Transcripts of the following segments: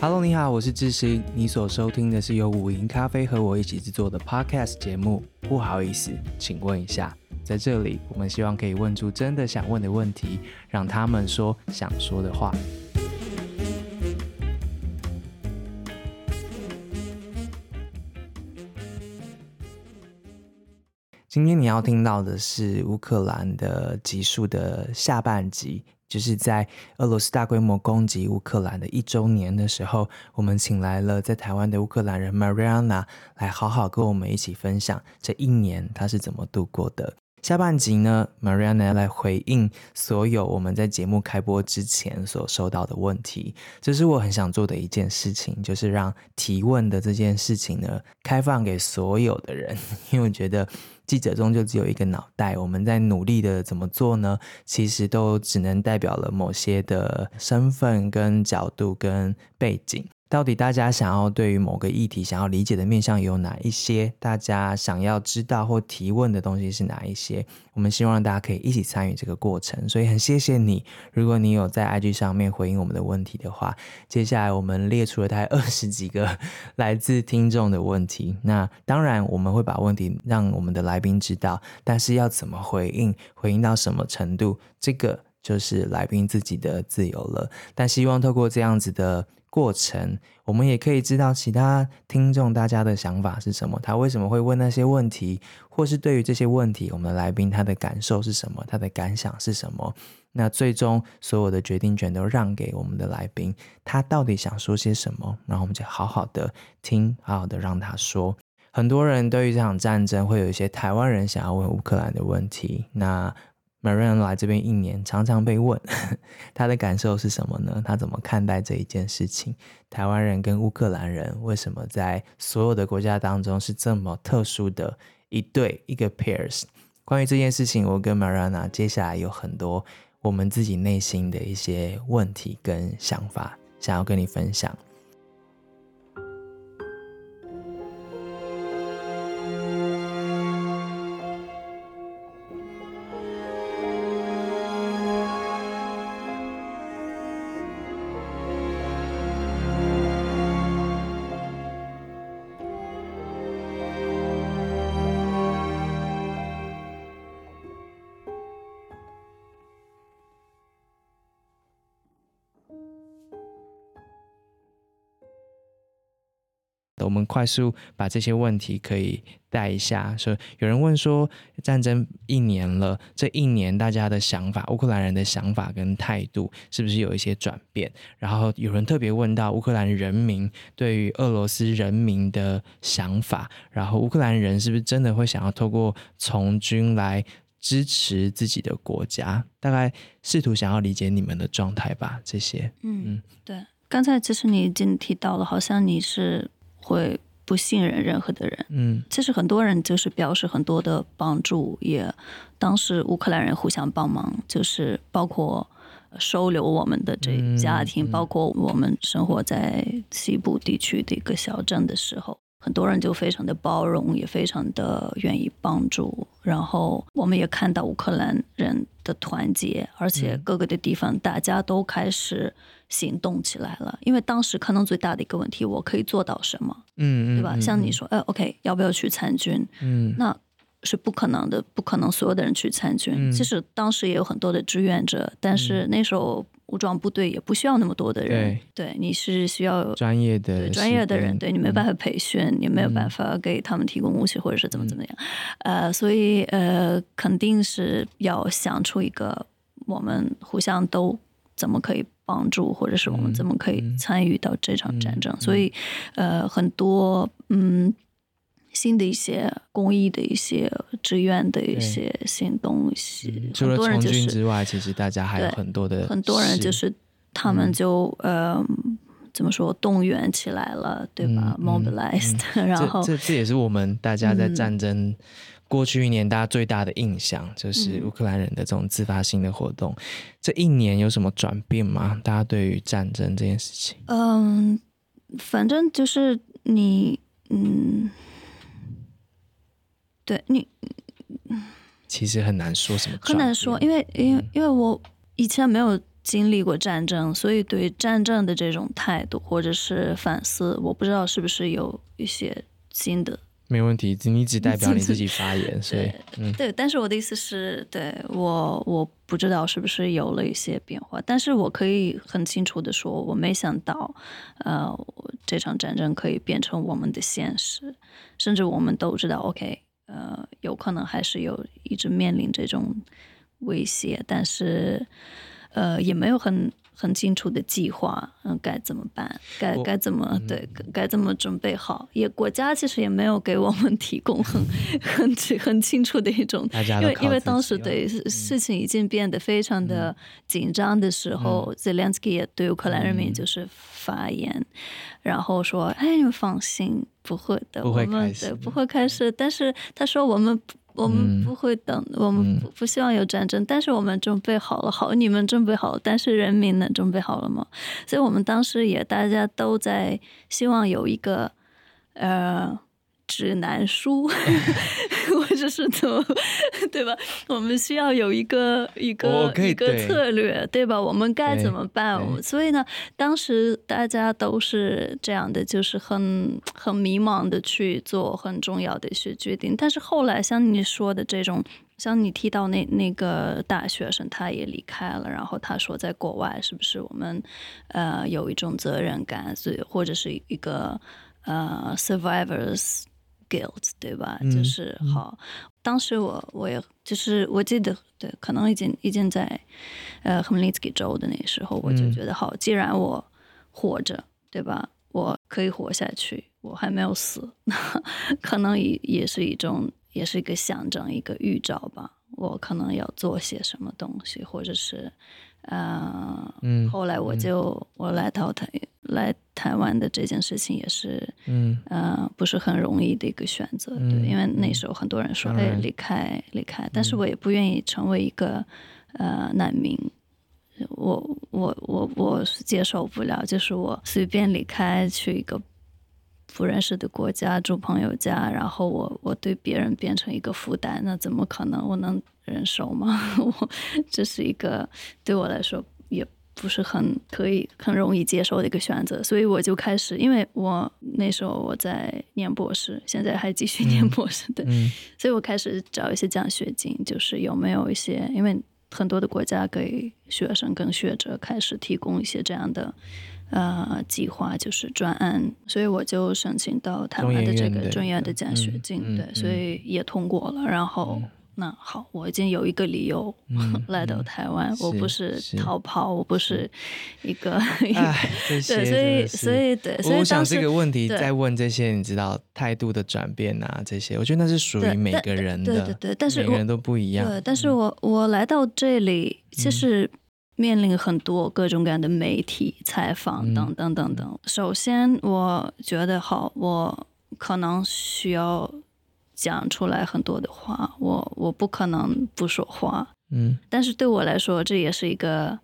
Hello，你好，我是智行。你所收听的是由五营咖啡和我一起制作的 Podcast 节目。不好意思，请问一下，在这里，我们希望可以问出真的想问的问题，让他们说想说的话。今天你要听到的是乌克兰的集数的下半集。就是在俄罗斯大规模攻击乌克兰的一周年的时候，我们请来了在台湾的乌克兰人 Mariana 来好好跟我们一起分享这一年她是怎么度过的。下半集呢，Mariana 来回应所有我们在节目开播之前所收到的问题。这是我很想做的一件事情，就是让提问的这件事情呢，开放给所有的人，因为我觉得。记者中就只有一个脑袋，我们在努力的怎么做呢？其实都只能代表了某些的身份、跟角度、跟背景。到底大家想要对于某个议题想要理解的面向有哪一些？大家想要知道或提问的东西是哪一些？我们希望大家可以一起参与这个过程，所以很谢谢你。如果你有在 IG 上面回应我们的问题的话，接下来我们列出了大概二十几个 来自听众的问题。那当然我们会把问题让我们的来宾知道，但是要怎么回应，回应到什么程度，这个就是来宾自己的自由了。但希望透过这样子的。过程，我们也可以知道其他听众大家的想法是什么，他为什么会问那些问题，或是对于这些问题，我们的来宾他的感受是什么，他的感想是什么。那最终所有的决定权都让给我们的来宾，他到底想说些什么，然后我们就好好的听，好好的让他说。很多人对于这场战争会有一些台湾人想要问乌克兰的问题，那。Mariana 来这边一年，常常被问 他的感受是什么呢？他怎么看待这一件事情？台湾人跟乌克兰人为什么在所有的国家当中是这么特殊的一对一个 pairs？关于这件事情，我跟 Mariana 接下来有很多我们自己内心的一些问题跟想法，想要跟你分享。我们快速把这些问题可以带一下。说有人问说，战争一年了，这一年大家的想法，乌克兰人的想法跟态度是不是有一些转变？然后有人特别问到乌克兰人民对于俄罗斯人民的想法，然后乌克兰人是不是真的会想要透过从军来支持自己的国家？大概试图想要理解你们的状态吧。这些，嗯，嗯对。刚才其实你已经提到了，好像你是。会不信任任何的人，嗯，其实很多人就是表示很多的帮助，也当时乌克兰人互相帮忙，就是包括收留我们的这家庭，嗯嗯、包括我们生活在西部地区的一个小镇的时候。很多人就非常的包容，也非常的愿意帮助。然后我们也看到乌克兰人的团结，而且各个的地方大家都开始行动起来了。因为当时可能最大的一个问题，我可以做到什么？嗯，对吧？嗯、像你说，哎，OK，要不要去参军？嗯，那是不可能的，不可能所有的人去参军。嗯、其实当时也有很多的志愿者，但是那时候。武装部队也不需要那么多的人，对，对，你是需要专业的专业的人，对，你没办法培训，嗯、你没有办法给他们提供武器或者是怎么怎么样，嗯、呃，所以呃，肯定是要想出一个我们互相都怎么可以帮助，或者是我们怎么可以参与到这场战争，所以呃，很多嗯。新的一些公益的一些志愿的一些新东西、嗯、除了从军之外，其实大家还有很多的很多人就是他们就、嗯、呃怎么说动员起来了，对吧、嗯、？Mobilized，、嗯、然后这这，这也是我们大家在战争过去一年大家最大的印象，嗯、就是乌克兰人的这种自发性的活动。这一年有什么转变吗？大家对于战争这件事情？嗯，反正就是你嗯。对你，其实很难说什么，很难说，因为因为因为我以前没有经历过战争，所以对战争的这种态度或者是反思，我不知道是不是有一些新的。没问题，你只代表你自己发言，所以对。但是我的意思是，对我我不知道是不是有了一些变化，但是我可以很清楚的说，我没想到，呃，这场战争可以变成我们的现实，甚至我们都知道，OK，呃，有可能还是有一直面临这种威胁，但是，呃，也没有很。很清楚的计划，嗯，该怎么办？该该怎么、嗯、对？该怎么准备好？也国家其实也没有给我们提供很 很很清楚的一种，因为因为当时对、嗯、事情已经变得非常的紧张的时候，，Zelensky 也对乌克兰人民就是发言，嗯、然后说：“哎，你们放心，不会的，不会我们对不会开始。”但是他说我们。我们不会等，嗯、我们不不希望有战争，嗯、但是我们准备好了。好，你们准备好了，但是人民能？准备好了吗？所以我们当时也大家都在希望有一个，呃。指南书，或者是怎么，对吧？我们需要有一个一个一个策略，对，对吧？我们该怎么办？所以呢，当时大家都是这样的，就是很很迷茫的去做很重要的一些决定。但是后来，像你说的这种，像你提到那那个大学生，他也离开了，然后他说，在国外是不是我们呃有一种责任感，所以或者是一个呃 survivors。Guilt 对吧？嗯、就是好。当时我我也就是我记得对，可能已经已经在呃 Khmelnytsky 州的那时候，我就觉得好，既然我活着，对吧？我可以活下去，我还没有死，可能也也是一种，也是一个象征，一个预兆吧。我可能要做些什么东西，或者是。呃，嗯，后来我就、嗯、我来到台来台湾的这件事情也是，嗯，呃，不是很容易的一个选择，嗯、对，因为那时候很多人说，哎，离开离开，但是我也不愿意成为一个呃难民，我我我我是接受不了，就是我随便离开去一个不认识的国家住朋友家，然后我我对别人变成一个负担，那怎么可能？我能。忍受吗？我这是一个对我来说也不是很可以、很容易接受的一个选择，所以我就开始，因为我那时候我在念博士，现在还继续 念博士，对，嗯、所以我开始找一些奖学金，就是有没有一些，因为很多的国家给学生跟学者开始提供一些这样的呃计划，就是专案，所以我就申请到台湾的这个中研院的奖学金，对，所以也通过了，然后。嗯那好，我已经有一个理由 来到台湾。我不是逃跑，我不是一个。哎，对，所以所以对，所以我想这个问题在问这些，你知道态度的转变啊，这些，我觉得那是属于每个人的，对对对，但是每个人都不一样。对，但是我我来到这里，其实面临很多各种各样的媒体采访等等等等。首先，我觉得好，我可能需要。讲出来很多的话，我我不可能不说话，嗯，但是对我来说，这也是一个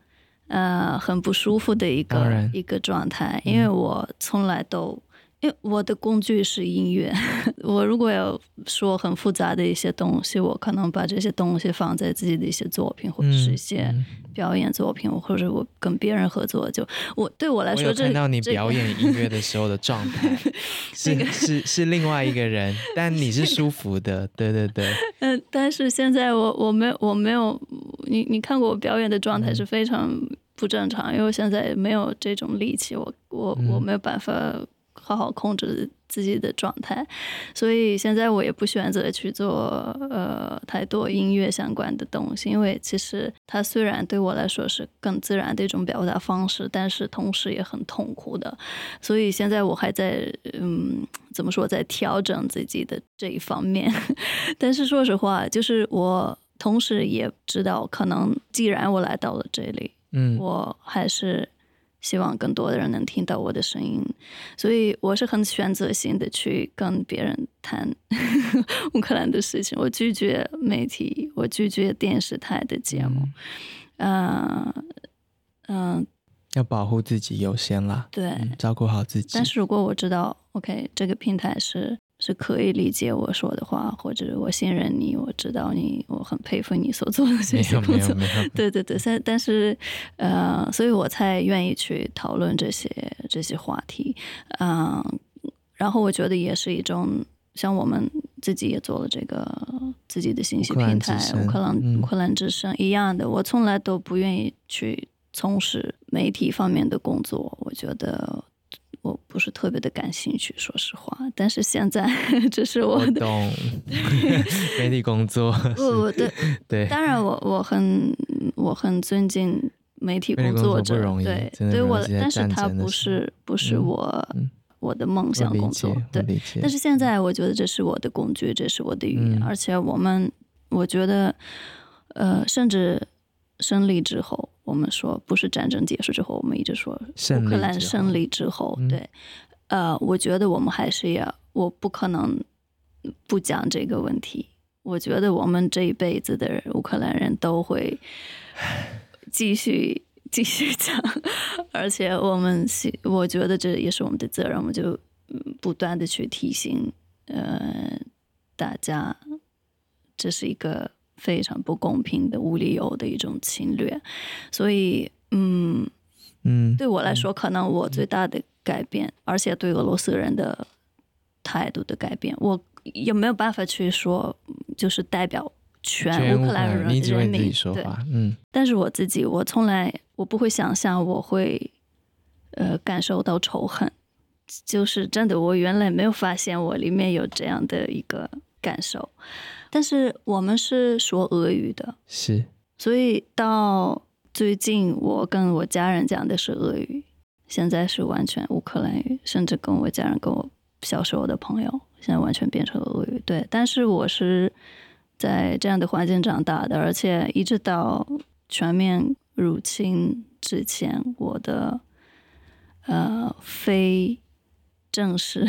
呃很不舒服的一个一个状态，因为我从来都。因为我的工具是音乐，我如果要说很复杂的一些东西，我可能把这些东西放在自己的一些作品或者是一些表演作品，或者我跟别人合作，就我对我来说，这看到你表演音乐的时候的状态，这个是是是另外一个人，但你是舒服的，对对对。嗯，但是现在我我没有我没有你你看过我表演的状态是非常不正常，因为我现在没有这种力气，我我我没有办法。好好控制自己的状态，所以现在我也不选择去做呃太多音乐相关的东西，因为其实它虽然对我来说是更自然的一种表达方式，但是同时也很痛苦的。所以现在我还在嗯，怎么说，在调整自己的这一方面。但是说实话，就是我同时也知道，可能既然我来到了这里，嗯，我还是。希望更多的人能听到我的声音，所以我是很选择性的去跟别人谈 乌克兰的事情。我拒绝媒体，我拒绝电视台的节目。嗯嗯，呃、要保护自己优先啦。对、嗯，照顾好自己。但是如果我知道，OK，这个平台是是可以理解我说的话，或者我信任你，我知道你，我很佩服你所做的这些工作。对对对，但但是呃，所以我才愿意去讨论这些这些话题。嗯、呃，然后我觉得也是一种像我们自己也做了这个自己的信息平台乌克兰乌克兰之声一样的，我从来都不愿意去从事媒体方面的工作，我觉得。我不是特别的感兴趣，说实话。但是现在 这是我的媒体 工作。不，对对，当然我我很我很尊敬媒体工作者，作对对我，但是他不是不是我、嗯、我的梦想工作。对，但是现在我觉得这是我的工具，这是我的语言，嗯、而且我们我觉得呃，甚至胜利之后。我们说不是战争结束之后，我们一直说乌克兰胜利之后，对，呃，我觉得我们还是要，我不可能不讲这个问题。我觉得我们这一辈子的乌克兰人都会 继续继续讲，而且我们我觉得这也是我们的责任，我们就不断的去提醒，呃，大家这是一个。非常不公平的无理由的一种侵略，所以，嗯嗯，对我来说，可能我最大的改变，嗯、而且对俄罗斯人的态度的改变，我也没有办法去说，就是代表全乌克兰人人民说话，嗯，但是我自己，我从来我不会想象我会呃感受到仇恨，就是真的，我原来没有发现我里面有这样的一个感受。但是我们是说俄语的，是，所以到最近我跟我家人讲的是俄语，现在是完全乌克兰语，甚至跟我家人跟我小时候的朋友，现在完全变成了俄语。对，但是我是在这样的环境长大的，而且一直到全面入侵之前，我的呃非正式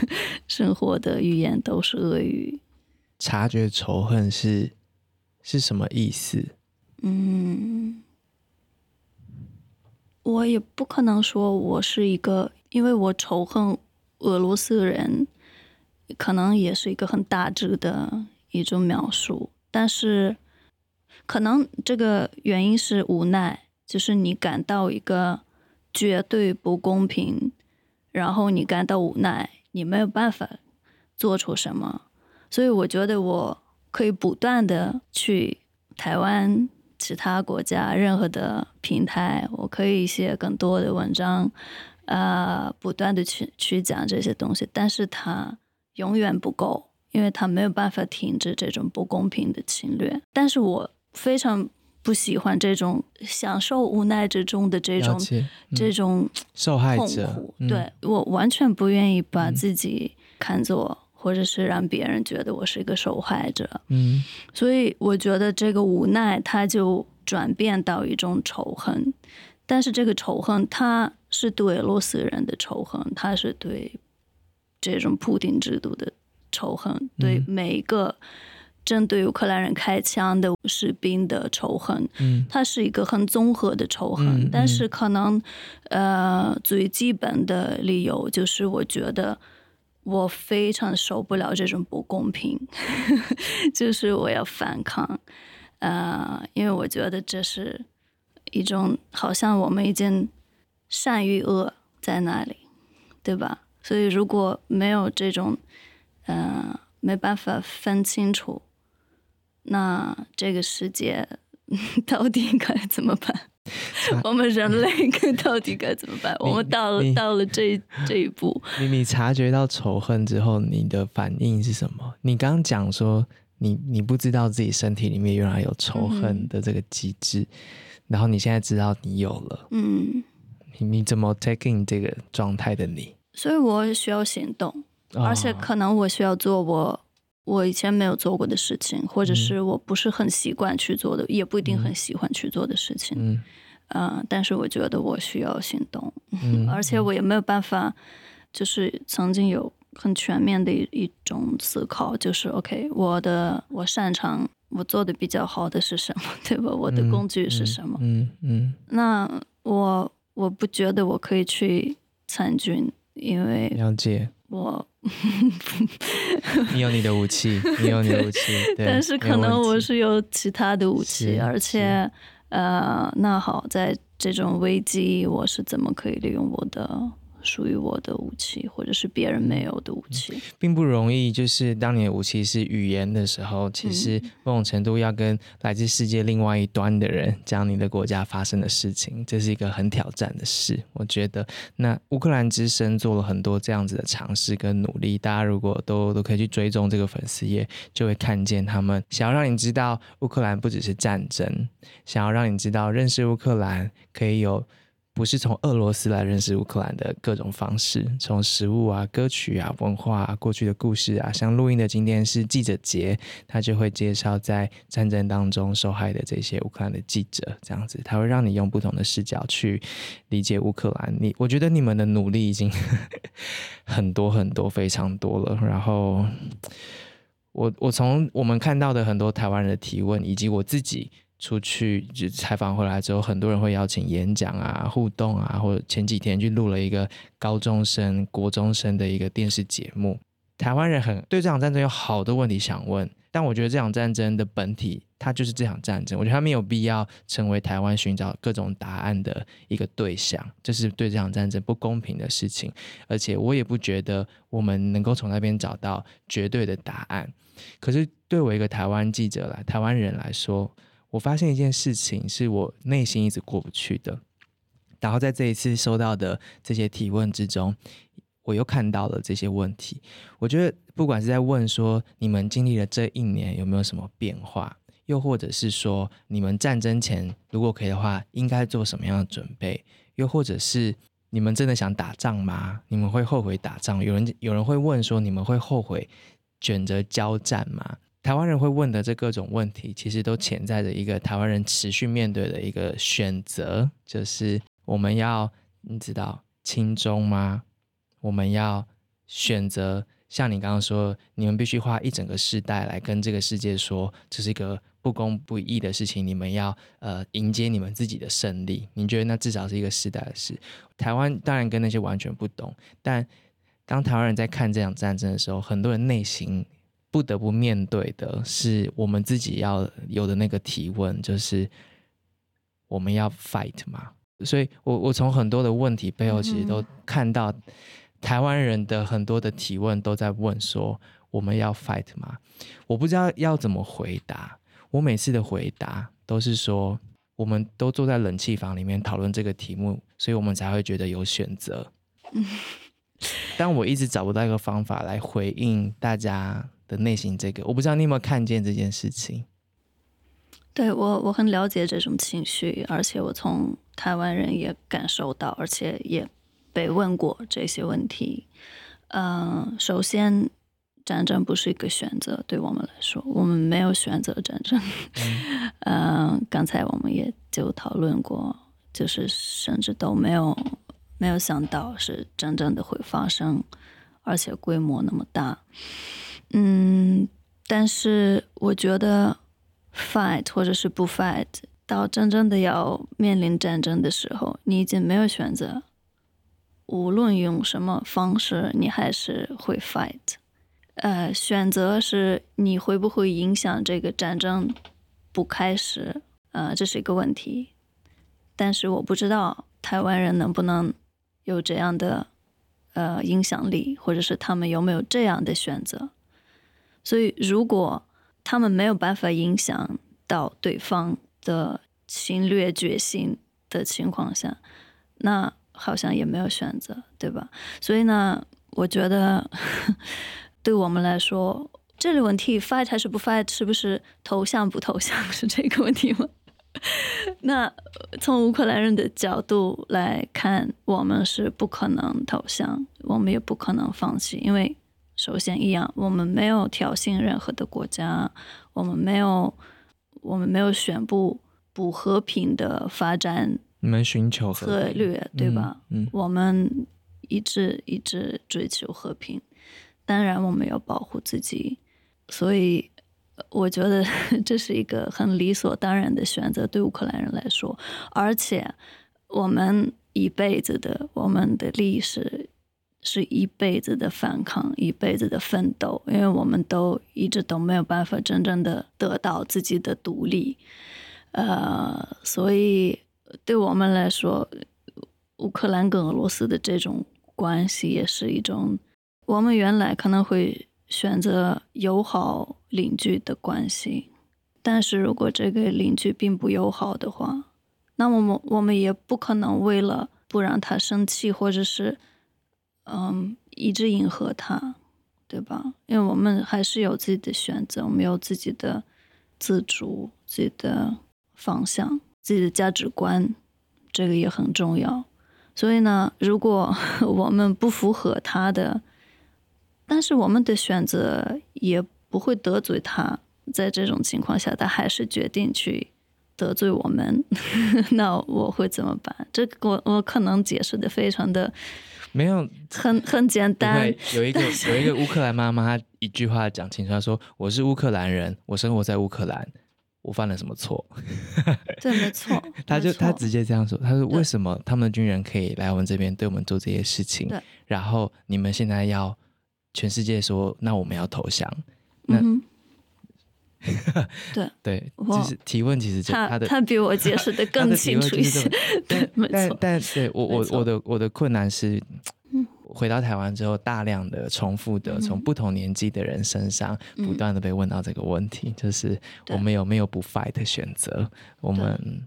生活的语言都是俄语。察觉仇恨是是什么意思？嗯，我也不可能说我是一个，因为我仇恨俄罗斯人，可能也是一个很大致的一种描述。但是，可能这个原因是无奈，就是你感到一个绝对不公平，然后你感到无奈，你没有办法做出什么。所以我觉得我可以不断的去台湾、其他国家任何的平台，我可以写更多的文章，呃，不断的去去讲这些东西，但是它永远不够，因为它没有办法停止这种不公平的侵略。但是我非常不喜欢这种享受无奈之中的这种、嗯、这种受害者，嗯、对，我完全不愿意把自己看作。或者是让别人觉得我是一个受害者，嗯，所以我觉得这个无奈，它就转变到一种仇恨，但是这个仇恨，它是对俄罗斯人的仇恨，它是对这种普丁制度的仇恨，嗯、对每一个针对乌克兰人开枪的士兵的仇恨，嗯，它是一个很综合的仇恨，但是可能，呃，最基本的理由就是我觉得。我非常受不了这种不公平，就是我要反抗，呃，因为我觉得这是一种好像我们已经善与恶在那里，对吧？所以如果没有这种，呃，没办法分清楚，那这个世界 到底该怎么办？我们人类到底该怎么办？我们到了到了这这一步，你你察觉到仇恨之后，你的反应是什么？你刚刚讲说你你不知道自己身体里面原来有仇恨的这个机制，嗯、然后你现在知道你有了，嗯，你你怎么 take in 这个状态的你？所以我需要行动，而且可能我需要做我我以前没有做过的事情，或者是我不是很习惯去做的，嗯、也不一定很喜欢去做的事情。嗯，呃、但是我觉得我需要行动，嗯、而且我也没有办法，就是曾经有很全面的一一种思考，就是 OK，我的我擅长我做的比较好的是什么，对吧？我的工具是什么？嗯嗯，嗯嗯那我我不觉得我可以去参军，因为了解我。你有你的武器，你有你的武器，但是可能我是有其他的武器，而且，呃，那好，在这种危机，我是怎么可以利用我的？属于我的武器，或者是别人没有的武器，嗯，并不容易。就是当你的武器是语言的时候，其实某种程度要跟来自世界另外一端的人讲你的国家发生的事情，这是一个很挑战的事。我觉得，那乌克兰之声做了很多这样子的尝试跟努力。大家如果都都可以去追踪这个粉丝页，就会看见他们想要让你知道，乌克兰不只是战争，想要让你知道认识乌克兰可以有。不是从俄罗斯来认识乌克兰的各种方式，从食物啊、歌曲啊、文化啊、过去的故事啊，像录音的今天是记者节，他就会介绍在战争当中受害的这些乌克兰的记者，这样子，他会让你用不同的视角去理解乌克兰。你，我觉得你们的努力已经 很多很多，非常多了。然后，我我从我们看到的很多台湾人的提问，以及我自己。出去就采访回来之后，很多人会邀请演讲啊、互动啊，或者前几天去录了一个高中生、国中生的一个电视节目。台湾人很对这场战争有好多问题想问，但我觉得这场战争的本体，它就是这场战争。我觉得他没有必要成为台湾寻找各种答案的一个对象，这是对这场战争不公平的事情。而且我也不觉得我们能够从那边找到绝对的答案。可是对我一个台湾记者来、台湾人来说，我发现一件事情是我内心一直过不去的，然后在这一次收到的这些提问之中，我又看到了这些问题。我觉得不管是在问说你们经历了这一年有没有什么变化，又或者是说你们战争前如果可以的话应该做什么样的准备，又或者是你们真的想打仗吗？你们会后悔打仗？有人有人会问说你们会后悔选择交战吗？台湾人会问的这各种问题，其实都潜在着一个台湾人持续面对的一个选择，就是我们要你知道轻中吗？我们要选择像你刚刚说，你们必须花一整个世代来跟这个世界说，这是一个不公不义的事情，你们要呃迎接你们自己的胜利。你觉得那至少是一个世代的事。台湾当然跟那些完全不懂，但当台湾人在看这场战争的时候，很多人内心。不得不面对的是我们自己要有的那个提问，就是我们要 fight 嘛？所以我我从很多的问题背后，其实都看到台湾人的很多的提问都在问说我们要 fight 吗？我不知道要怎么回答。我每次的回答都是说，我们都坐在冷气房里面讨论这个题目，所以我们才会觉得有选择。但我一直找不到一个方法来回应大家。的内心，这个我不知道你有没有看见这件事情。对，我，我很了解这种情绪，而且我从台湾人也感受到，而且也被问过这些问题。嗯、呃，首先，战争不是一个选择，对我们来说，我们没有选择战争。嗯、呃，刚才我们也就讨论过，就是甚至都没有没有想到是真正的会发生，而且规模那么大。嗯，但是我觉得，fight 或者是不 fight，到真正的要面临战争的时候，你已经没有选择。无论用什么方式，你还是会 fight。呃，选择是你会不会影响这个战争不开始？呃，这是一个问题。但是我不知道台湾人能不能有这样的呃影响力，或者是他们有没有这样的选择。所以，如果他们没有办法影响到对方的侵略决心的情况下，那好像也没有选择，对吧？所以呢，我觉得 对我们来说，这个问题 fight 还是不 fight，是不是投降不投降，是这个问题吗？那从乌克兰人的角度来看，我们是不可能投降，我们也不可能放弃，因为。首先，一样，我们没有挑衅任何的国家，我们没有，我们没有宣布不和平的发展。你们寻求策略，对吧？嗯，嗯，我们一直一直追求和平，当然我们要保护自己，所以我觉得 这是一个很理所当然的选择，对乌克兰人来说，而且我们一辈子的我们的历史。是一辈子的反抗，一辈子的奋斗，因为我们都一直都没有办法真正的得到自己的独立，呃，所以对我们来说，乌克兰跟俄罗斯的这种关系也是一种，我们原来可能会选择友好邻居的关系，但是如果这个邻居并不友好的话，那么我们我们也不可能为了不让他生气，或者是。嗯，一直迎合他，对吧？因为我们还是有自己的选择，我们有自己的自主、自己的方向、自己的价值观，这个也很重要。所以呢，如果 我们不符合他的，但是我们的选择也不会得罪他，在这种情况下，他还是决定去得罪我们，那我会怎么办？这个我我可能解释的非常的。没有很很简单。有一个有一个乌克兰妈妈，她一句话讲清楚，她说：“我是乌克兰人，我生活在乌克兰，我犯了什么错？” 对，没错。她就她直接这样说：“她说为什么他们的军人可以来我们这边对我们做这些事情？然后你们现在要全世界说，那我们要投降？那？”嗯对 对，就是提问，其实就他的他比我解释 的更清楚一些。对，但但对我我我的我的困难是，回到台湾之后，大量的重复的从不同年纪的人身上，不断的被问到这个问题，就是我们有没有不 fight 的选择？我们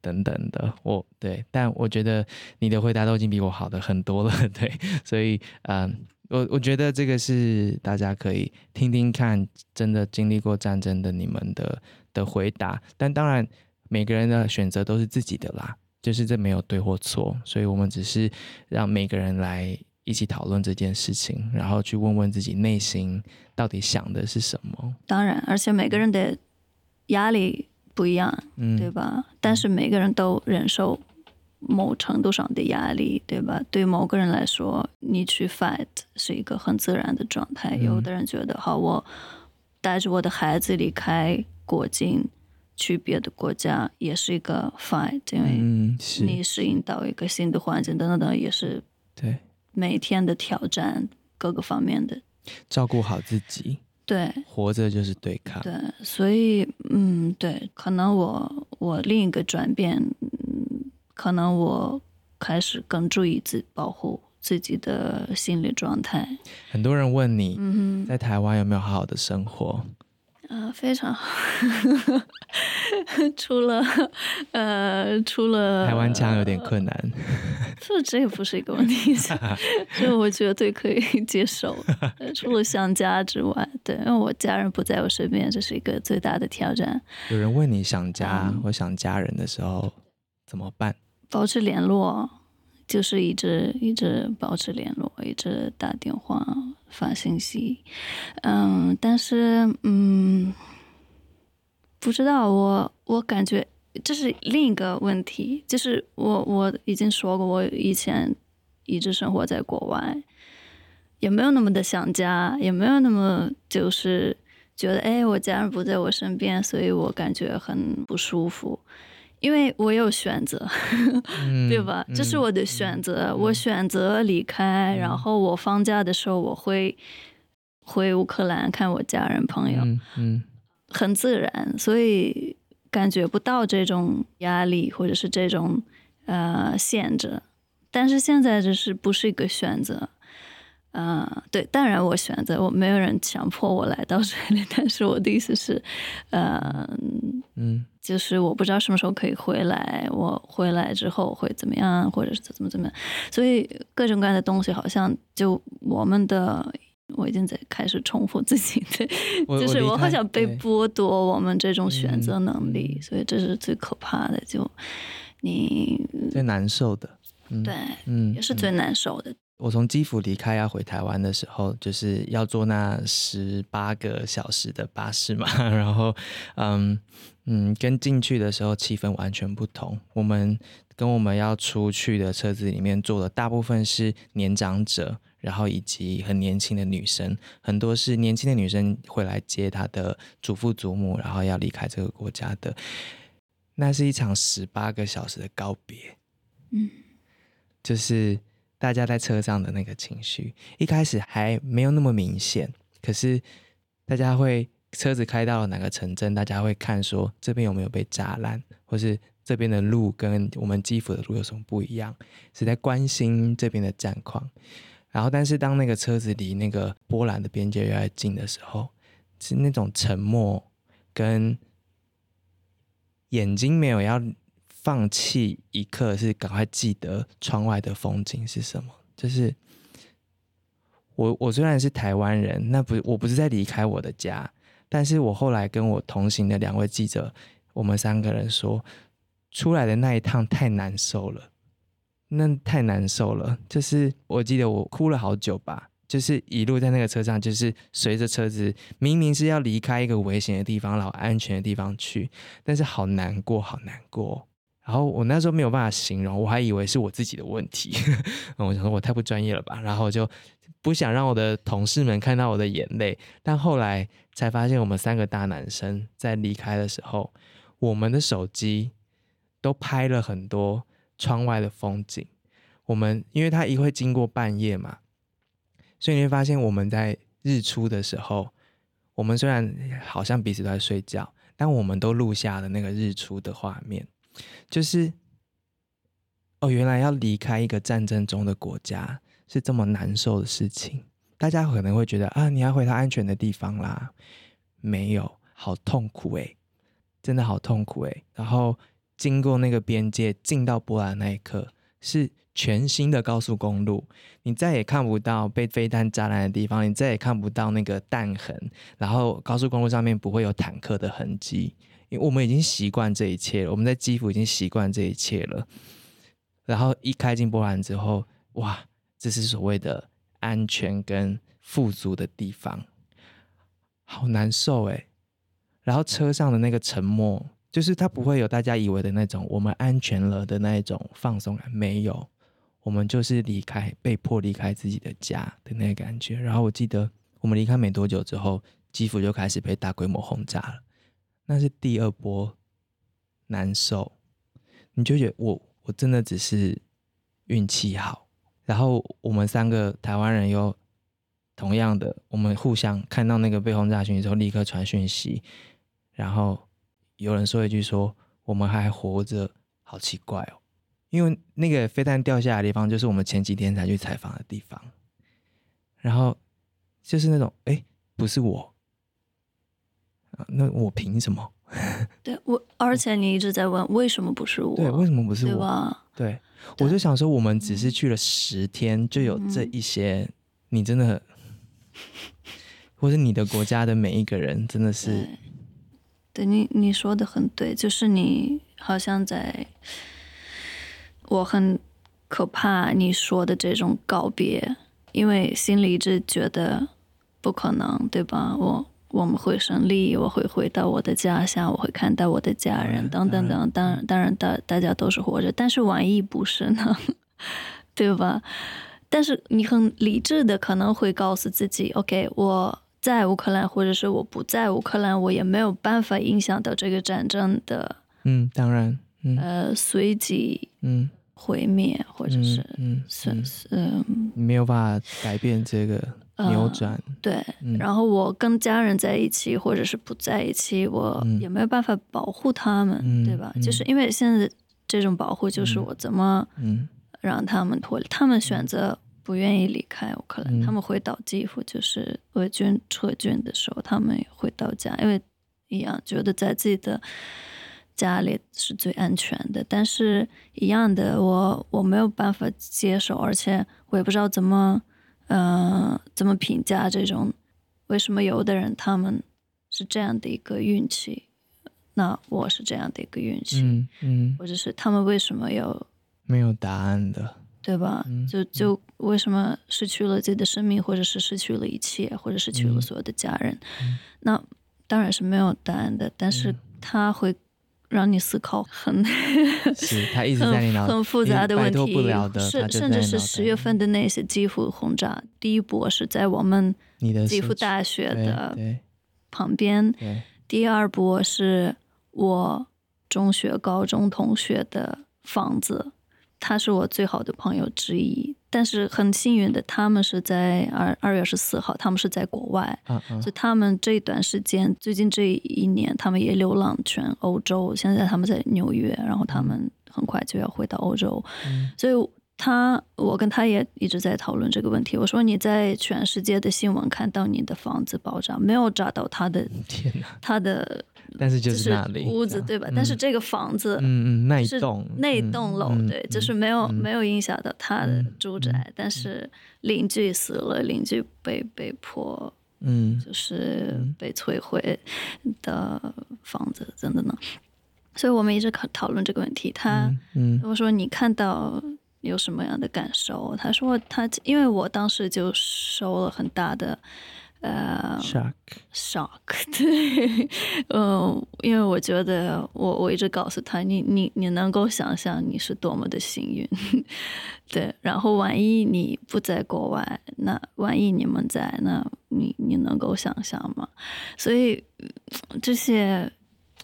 等等的，我对，但我觉得你的回答都已经比我好的很多了，对，所以嗯。我我觉得这个是大家可以听听看，真的经历过战争的你们的的回答。但当然，每个人的选择都是自己的啦，就是这没有对或错。所以我们只是让每个人来一起讨论这件事情，然后去问问自己内心到底想的是什么。当然，而且每个人的压力不一样，嗯，对吧？但是每个人都忍受。某程度上的压力，对吧？对某个人来说，你去 fight 是一个很自然的状态。嗯、有的人觉得，好，我带着我的孩子离开国境，去别的国家，也是一个 fight，因为你适应到一个新的环境，等等等，也是对每天的挑战，各个方面的照顾好自己。对，活着就是对抗。对，所以，嗯，对，可能我我另一个转变。可能我开始更注意自保护自己的心理状态。很多人问你，嗯、在台湾有没有好好的生活？啊、呃，非常好。除了呃，除了台湾腔有点困难。这这也不是一个问题，这 我绝对可以接受。除了想家之外，对，因为我家人不在我身边，这是一个最大的挑战。有人问你想家或想家人的时候、嗯、怎么办？保持联络，就是一直一直保持联络，一直打电话发信息。嗯，但是嗯，不知道我我感觉这是另一个问题，就是我我已经说过，我以前一直生活在国外，也没有那么的想家，也没有那么就是觉得哎，我家人不在我身边，所以我感觉很不舒服。因为我有选择，嗯、对吧？这是我的选择，嗯、我选择离开。嗯、然后我放假的时候，我会回乌克兰看我家人朋友，嗯嗯、很自然，所以感觉不到这种压力或者是这种呃限制。但是现在这是不是一个选择？嗯、呃，对，当然我选择，我没有人强迫我来到这里。但是我的意思是，呃，嗯。就是我不知道什么时候可以回来，我回来之后会怎么样，或者是怎么怎么样，所以各种各样的东西好像就我们的，我已经在开始重复自己的，就是我好像被剥夺我们这种选择能力，所以这是最可怕的，就你最难受的，嗯、对，嗯，也是最难受的。我从基辅离开要回台湾的时候，就是要坐那十八个小时的巴士嘛，然后，嗯嗯，跟进去的时候气氛完全不同。我们跟我们要出去的车子里面坐的大部分是年长者，然后以及很年轻的女生，很多是年轻的女生会来接她的祖父祖母，然后要离开这个国家的。那是一场十八个小时的告别，嗯，就是。大家在车上的那个情绪，一开始还没有那么明显，可是大家会车子开到了哪个城镇，大家会看说这边有没有被炸烂，或是这边的路跟我们基辅的路有什么不一样，是在关心这边的战况。然后，但是当那个车子离那个波兰的边界越来越近的时候，是那种沉默跟眼睛没有要。放弃一刻，是赶快记得窗外的风景是什么。就是我，我虽然是台湾人，那不，我不是在离开我的家，但是我后来跟我同行的两位记者，我们三个人说，出来的那一趟太难受了，那太难受了。就是我记得我哭了好久吧，就是一路在那个车上，就是随着车子，明明是要离开一个危险的地方，然后安全的地方去，但是好难过，好难过。然后我那时候没有办法形容，我还以为是我自己的问题。我想说我太不专业了吧，然后就不想让我的同事们看到我的眼泪。但后来才发现，我们三个大男生在离开的时候，我们的手机都拍了很多窗外的风景。我们因为他一会经过半夜嘛，所以你会发现我们在日出的时候，我们虽然好像彼此都在睡觉，但我们都录下了那个日出的画面。就是，哦，原来要离开一个战争中的国家是这么难受的事情。大家可能会觉得啊，你要回到安全的地方啦，没有，好痛苦诶，真的好痛苦诶。然后经过那个边界进到波兰那一刻，是全新的高速公路，你再也看不到被飞弹炸烂的地方，你再也看不到那个弹痕，然后高速公路上面不会有坦克的痕迹。因为我们已经习惯这一切了，我们在基辅已经习惯这一切了。然后一开进波兰之后，哇，这是所谓的安全跟富足的地方，好难受诶。然后车上的那个沉默，就是它不会有大家以为的那种我们安全了的那一种放松感，没有，我们就是离开，被迫离开自己的家的那个感觉。然后我记得我们离开没多久之后，基辅就开始被大规模轰炸了。那是第二波难受，你就觉得我我真的只是运气好，然后我们三个台湾人又同样的，我们互相看到那个被轰炸讯息之后，立刻传讯息，然后有人说一句说我们还活着，好奇怪哦，因为那个飞弹掉下来的地方就是我们前几天才去采访的地方，然后就是那种哎，不是我。那我凭什么？对我，而且你一直在问为什么不是我？对，为什么不是我？对吧？对，我就想说，我们只是去了十天，就有这一些，嗯、你真的，或者你的国家的每一个人，真的是，对，对你你说的很对，就是你好像在，我很可怕你说的这种告别，因为心里一直觉得不可能，对吧？我。我们会胜利，我会回到我的家乡，我会看到我的家人，等等等。当然，当然，大大家都是活着，但是万一不是呢？对吧？但是你很理智的可能会告诉自己：“OK，我在乌克兰，或者是我不在乌克兰，我也没有办法影响到这个战争的。”嗯，当然，嗯、呃，随即嗯毁灭，或者是嗯是是，嗯嗯、没有办法改变这个。扭转、呃、对，嗯、然后我跟家人在一起，或者是不在一起，我也没有办法保护他们，嗯、对吧？嗯、就是因为现在这种保护，就是我怎么让他们脱离？嗯、他们选择不愿意离开乌克兰，嗯、他们回到基辅，就是俄军撤军的时候，他们回到家，因为一样觉得在自己的家里是最安全的。但是，一样的，我我没有办法接受，而且我也不知道怎么。嗯、呃，怎么评价这种？为什么有的人他们是这样的一个运气，那我是这样的一个运气？嗯，嗯，或者是他们为什么有没有答案的，对吧？嗯、就就为什么失去了自己的生命，或者是失去了一切，或者失去了所有的家人？嗯、那当然是没有答案的，但是他会。让你思考很，是他一直在你脑很复杂的问题，不了的是甚至是十月份的那些基辅轰炸，第一波是在我们基辅大学的旁边，第二波是我中学高中同学的房子他是我最好的朋友之一。但是很幸运的，他们是在二二月十四号，他们是在国外，嗯嗯，所以他们这一段时间，最近这一年，他们也流浪全欧洲。现在他们在纽约，然后他们很快就要回到欧洲，嗯、所以他，我跟他也一直在讨论这个问题。我说你在全世界的新闻看到你的房子爆炸，没有炸到他的，他的。但是就是那里屋子对吧？但是这个房子，嗯嗯，那一栋那栋楼，对，就是没有没有影响到他的住宅，但是邻居死了，邻居被被迫，嗯，就是被摧毁的房子，真的呢。所以我们一直讨讨论这个问题。他，嗯，我说你看到有什么样的感受？他说他，因为我当时就受了很大的。呃、，shock，shock，对，嗯，因为我觉得我我一直告诉他，你你你能够想象你是多么的幸运，对，然后万一你不在国外，那万一你们在，那你你能够想象吗？所以这些。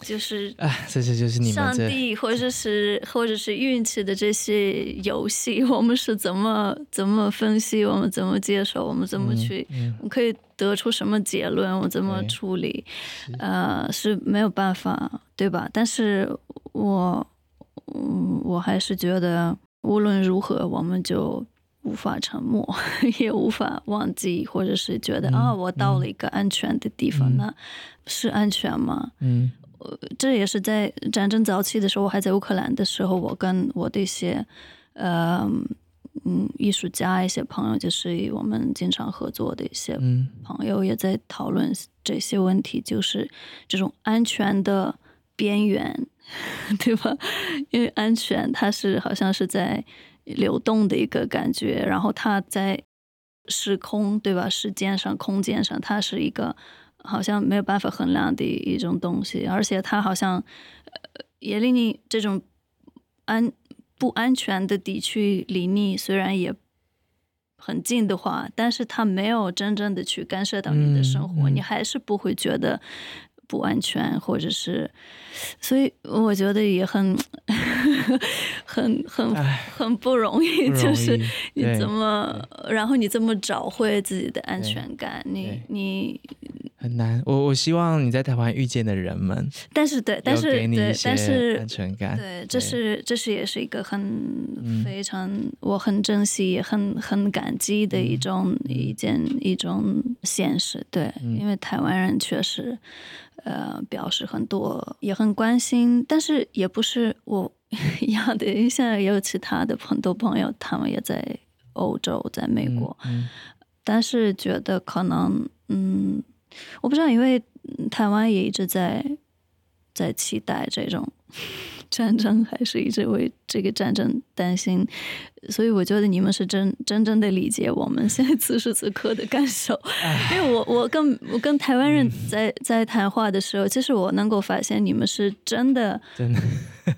就是啊，这些就是你们上帝或者是或者是运气的这些游戏，我们是怎么怎么分析，我们怎么接受，我们怎么去，嗯嗯、我们可以得出什么结论，我怎么处理，呃，是没有办法，对吧？但是我，嗯，我还是觉得无论如何，我们就无法沉默，也无法忘记，或者是觉得、嗯、啊，我到了一个安全的地方，嗯、那是安全吗？嗯。这也是在战争早期的时候，我还在乌克兰的时候，我跟我的一些呃嗯艺术家、一些朋友，就是我们经常合作的一些朋友，也在讨论这些问题，就是这种安全的边缘，对吧？因为安全它是好像是在流动的一个感觉，然后它在时空，对吧？时间上、空间上，它是一个。好像没有办法衡量的一种东西，而且它好像也离你这种安不安全的地区离你虽然也很近的话，但是它没有真正的去干涉到你的生活，嗯嗯、你还是不会觉得不安全，或者是，所以我觉得也很 很很很不容易，就是你怎么，然后你怎么找回自己的安全感，你你。很难，我我希望你在台湾遇见的人们，但是对，但是对，但是安全感，对，这是这是也是一个很非常我很珍惜也很很感激的一种一件一种现实，对，因为台湾人确实呃表示很多也很关心，但是也不是我 一样的，因为现在也有其他的很多朋友，他们也在欧洲，在美国，但是觉得可能嗯。我不知道，因为台湾也一直在在期待这种 战争，还是一直为这个战争担心，所以我觉得你们是真真正的理解我们现在此时此刻的感受。因为我我跟我跟台湾人在在谈话的时候，其实我能够发现你们是真的真的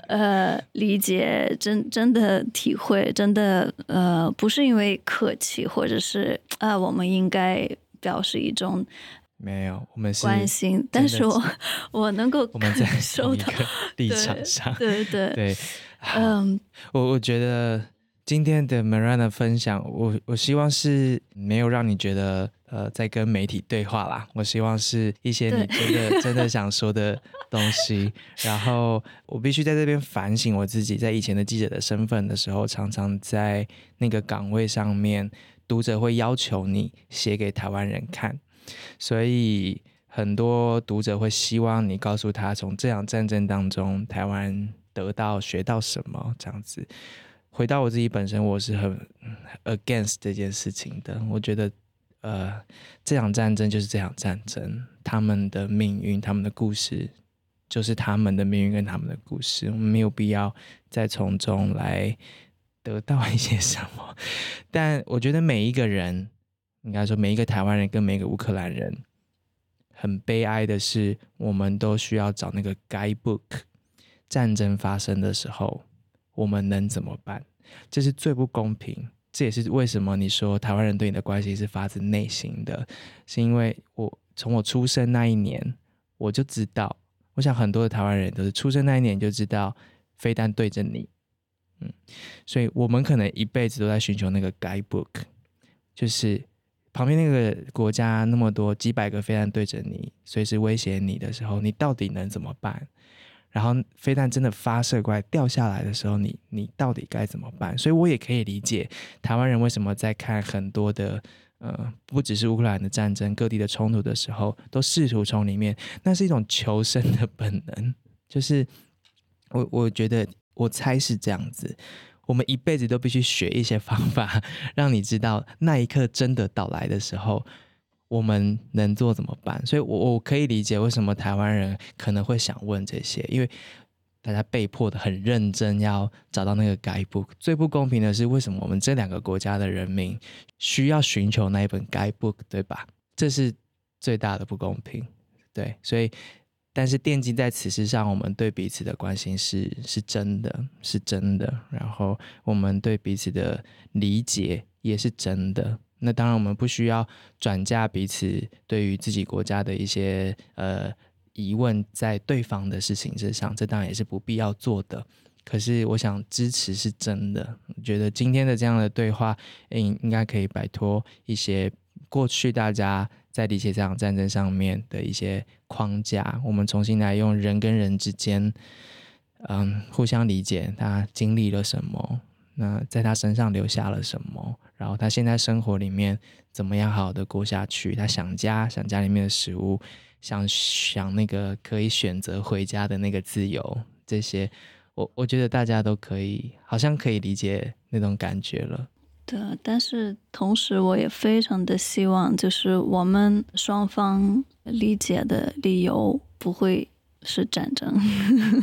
呃理解，真真的体会，真的呃不是因为客气，或者是啊、呃、我们应该表示一种。没有，我们是关心，但是我 我能够我们在同一个 立场上，对对。对，嗯，我我觉得今天的 Miranda 分享，我我希望是没有让你觉得呃在跟媒体对话啦，我希望是一些你真的真的想说的东西，然后我必须在这边反省我自己，在以前的记者的身份的时候，常常在那个岗位上面，读者会要求你写给台湾人看。所以很多读者会希望你告诉他，从这场战争当中，台湾得到学到什么这样子。回到我自己本身，我是很 against 这件事情的。我觉得，呃，这场战争就是这场战争，他们的命运、他们的故事，就是他们的命运跟他们的故事。我们没有必要再从中来得到一些什么。但我觉得每一个人。应该说，每一个台湾人跟每一个乌克兰人，很悲哀的是，我们都需要找那个 guidebook。战争发生的时候，我们能怎么办？这是最不公平。这也是为什么你说台湾人对你的关系是发自内心的，是因为我从我出生那一年我就知道，我想很多的台湾人都是出生那一年就知道飞弹对着你，嗯，所以我们可能一辈子都在寻求那个 guidebook，就是旁边那个国家那么多几百个飞弹对着你，随时威胁你的时候，你到底能怎么办？然后飞弹真的发射过来掉下来的时候，你你到底该怎么办？所以我也可以理解台湾人为什么在看很多的呃，不只是乌克兰的战争，各地的冲突的时候，都试图从里面，那是一种求生的本能。就是我我觉得我猜是这样子，我们一辈子都必须学一些方法，让你知道那一刻真的到来的时候。我们能做怎么办？所以我，我可以理解为什么台湾人可能会想问这些，因为大家被迫的很认真要找到那个 guidebook。最不公平的是，为什么我们这两个国家的人民需要寻求那一本 guidebook，对吧？这是最大的不公平。对，所以，但是奠基在此事上，我们对彼此的关心是是真的，是真的。然后，我们对彼此的理解也是真的。那当然，我们不需要转嫁彼此对于自己国家的一些呃疑问在对方的事情之上，这当然也是不必要做的。可是，我想支持是真的。觉得今天的这样的对话，应应该可以摆脱一些过去大家在理解这场战争上面的一些框架，我们重新来用人跟人之间，嗯，互相理解他经历了什么，那在他身上留下了什么。然后他现在生活里面怎么样好好的过下去？他想家，想家里面的食物，想想那个可以选择回家的那个自由，这些我我觉得大家都可以，好像可以理解那种感觉了。对，但是同时我也非常的希望，就是我们双方理解的理由不会是战争。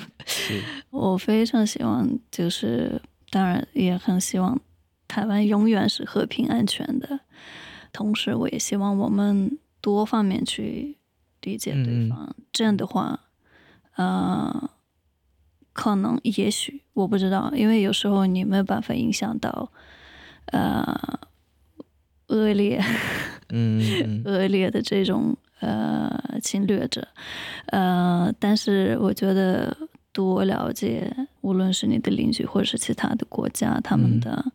我非常希望，就是当然也很希望。台湾永远是和平安全的，同时我也希望我们多方面去理解对方。嗯、这样的话，呃，可能也许我不知道，因为有时候你没有办法影响到，呃，恶劣，嗯，嗯。恶劣的这种呃侵略者，呃，但是我觉得多了解，无论是你的邻居或者是其他的国家，他们的。嗯。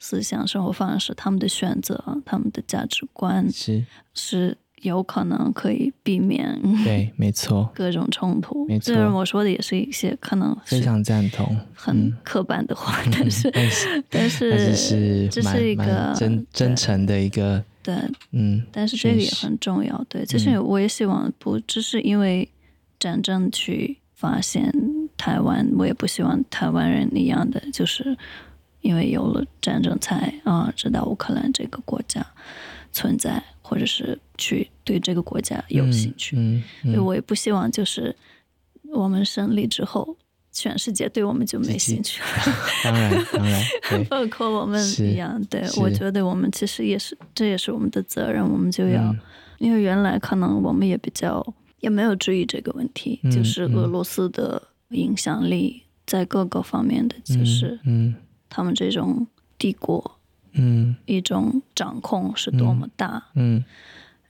思想、生活方式、他们的选择、他们的价值观是。是有可能可以避免对，没错，各种冲突。没错，虽然我说的也是一些可能非常赞同、很刻板的话，嗯、但是、嗯、但是但是这是一个真真诚的一个对，嗯，但是这个也很重要。对，其实我也希望不只是因为战争去发现台湾，我也不希望台湾人一样的就是。因为有了战争才啊知道乌克兰这个国家存在，或者是去对这个国家有兴趣。嗯，嗯，嗯，所以我也不希望就是我们胜利之后，全世界对我们就没兴趣了。当然，当然，包括我们一样。对，我觉得我们其实也是，这也是我们的责任。我们就要，嗯，因为原来可能我们也比较也没有注意这个问题，嗯，就是俄罗斯的影响力在各个方面的，就是嗯。嗯他们这种帝国，嗯，一种掌控是多么大，嗯，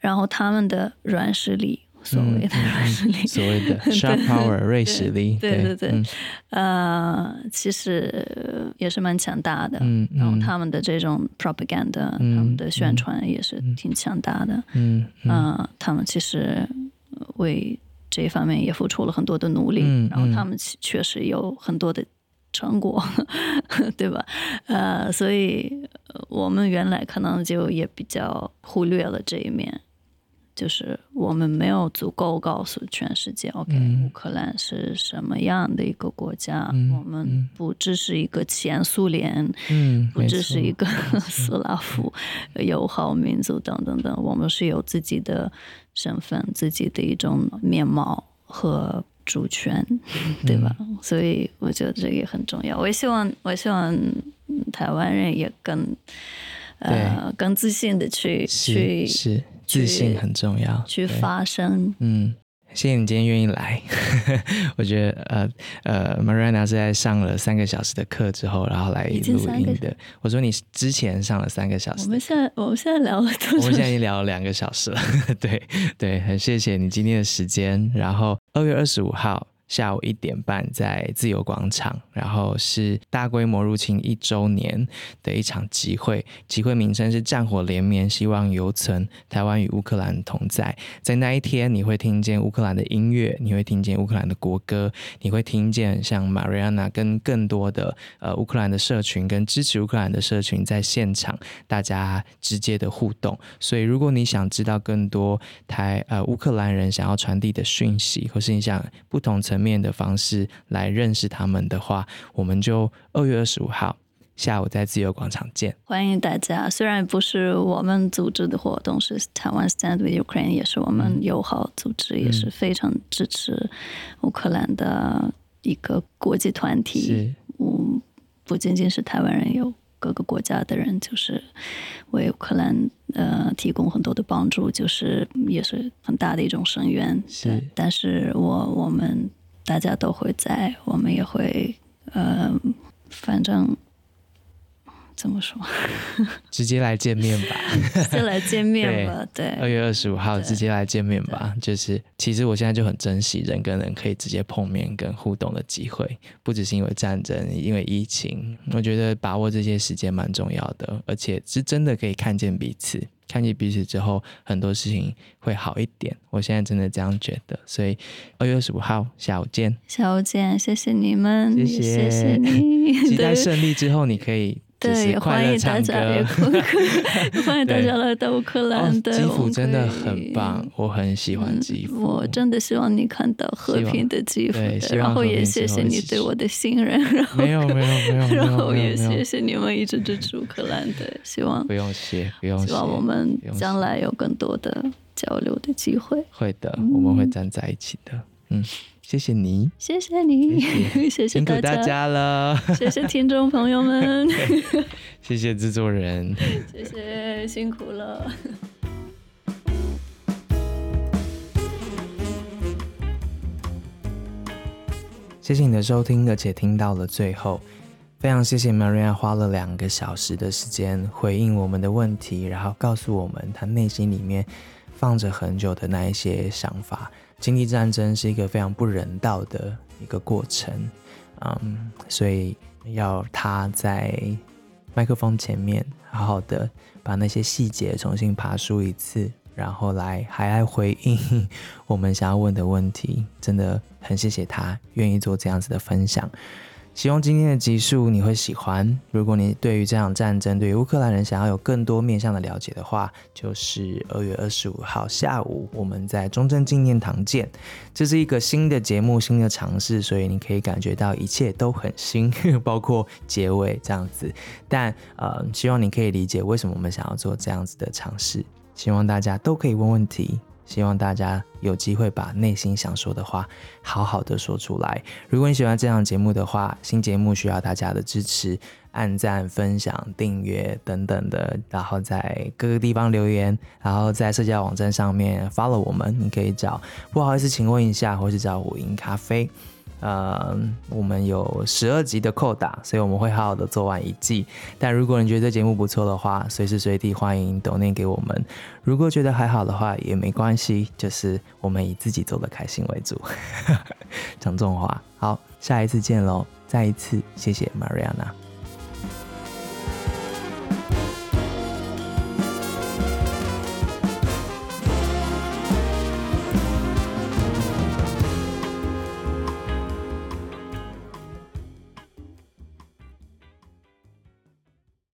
然后他们的软实力，所谓的软实力，所谓的 sharp power 锐实力，对对对，呃，其实也是蛮强大的，嗯，然后他们的这种 propaganda，他们的宣传也是挺强大的，嗯，啊，他们其实为这一方面也付出了很多的努力，然后他们确实有很多的。成果，对吧？呃，所以我们原来可能就也比较忽略了这一面，就是我们没有足够告诉全世界，OK，乌克兰是什么样的一个国家？嗯、我们不只是一个前苏联，嗯，不只是一个 斯拉夫友好民族等等等，我们是有自己的身份、自己的一种面貌和。主权，对吧？嗯、所以我觉得这个也很重要。我也希望，我希望台湾人也更呃更自信的去去是自信很重要，去发声。嗯。谢谢你今天愿意来，我觉得呃呃，Mariana 是在上了三个小时的课之后，然后来录音的。我说你之前上了三个小时，我们现在我们现在聊了多久？我们现在已经聊了两个小时了。对对，很谢谢你今天的时间。然后二月二十五号下午一点半在自由广场，然后是大规模入侵一周年的一场集会，集会名称是“战火连绵，希望犹存，台湾与乌克兰同在”。在那一天，你会听见乌克兰的音乐，你会听见乌克兰的国歌，你会听见像 Mariana 跟更多的呃乌克兰的社群跟支持乌克兰的社群在现场，大家直接的互动。所以，如果你想知道更多台呃乌克兰人想要传递的讯息，或是你想不同层面的方式来认识他们的话，我们就二月二十五号下午在自由广场见。欢迎大家。虽然不是我们组织的活动，是台湾 Stand with Ukraine，也是我们友好组织，嗯、也是非常支持乌克兰的一个国际团体。是，嗯，不仅仅是台湾人有。各个国家的人就是为乌克兰呃提供很多的帮助，就是也是很大的一种声援。是，但是我我们大家都会在，我们也会嗯，反正。怎么说？直接来见面吧，直接来见面吧。对，二月二十五号直接来见面吧。就是，其实我现在就很珍惜人跟人可以直接碰面跟互动的机会，不只是因为战争，因为疫情，我觉得把握这些时间蛮重要的，而且是真的可以看见彼此，看见彼此之后，很多事情会好一点。我现在真的这样觉得，所以二月二十五号下午见，下午见，谢谢你们，谢谢，谢谢你，期待胜利之后你可以。对，欢迎大家来乌克兰，欢迎大家来到乌克兰。对，基辅真的很棒，我很喜欢基辅。我真的希望你看到和平的基辅，然后也谢谢你对我的信任。没有没有没有，然后也谢谢你们一直支持乌克兰。的，希望不用谢，不用谢。希望我们将来有更多的交流的机会。会的，我们会站在一起的。嗯。谢谢你，谢谢你，谢谢，辛苦大家。了，谢谢听众朋友们，谢谢制作人，谢谢辛苦了。谢谢你的收听，而且听到了最后，非常谢谢 Mariana 花了两个小时的时间回应我们的问题，然后告诉我们她内心里面放着很久的那一些想法。经济战争是一个非常不人道的一个过程，嗯，所以要他在麦克风前面好好的把那些细节重新爬梳一次，然后来还来回应我们想要问的问题，真的很谢谢他愿意做这样子的分享。希望今天的集数你会喜欢。如果你对于这场战争，对于乌克兰人想要有更多面向的了解的话，就是二月二十五号下午我们在中正纪念堂见。这是一个新的节目，新的尝试，所以你可以感觉到一切都很新，包括结尾这样子。但呃，希望你可以理解为什么我们想要做这样子的尝试。希望大家都可以问问题。希望大家有机会把内心想说的话好好的说出来。如果你喜欢这档节目的话，新节目需要大家的支持，按赞、分享、订阅等等的，然后在各个地方留言，然后在社交网站上面 follow 我们。你可以找不好意思，请问一下，或是找五音咖啡。呃，我们有十二集的扣打，所以我们会好好的做完一季。但如果你觉得这节目不错的话，随时随地欢迎抖念给我们。如果觉得还好的话，也没关系，就是我们以自己做的开心为主。讲重话，好，下一次见喽！再一次谢谢 Mariana。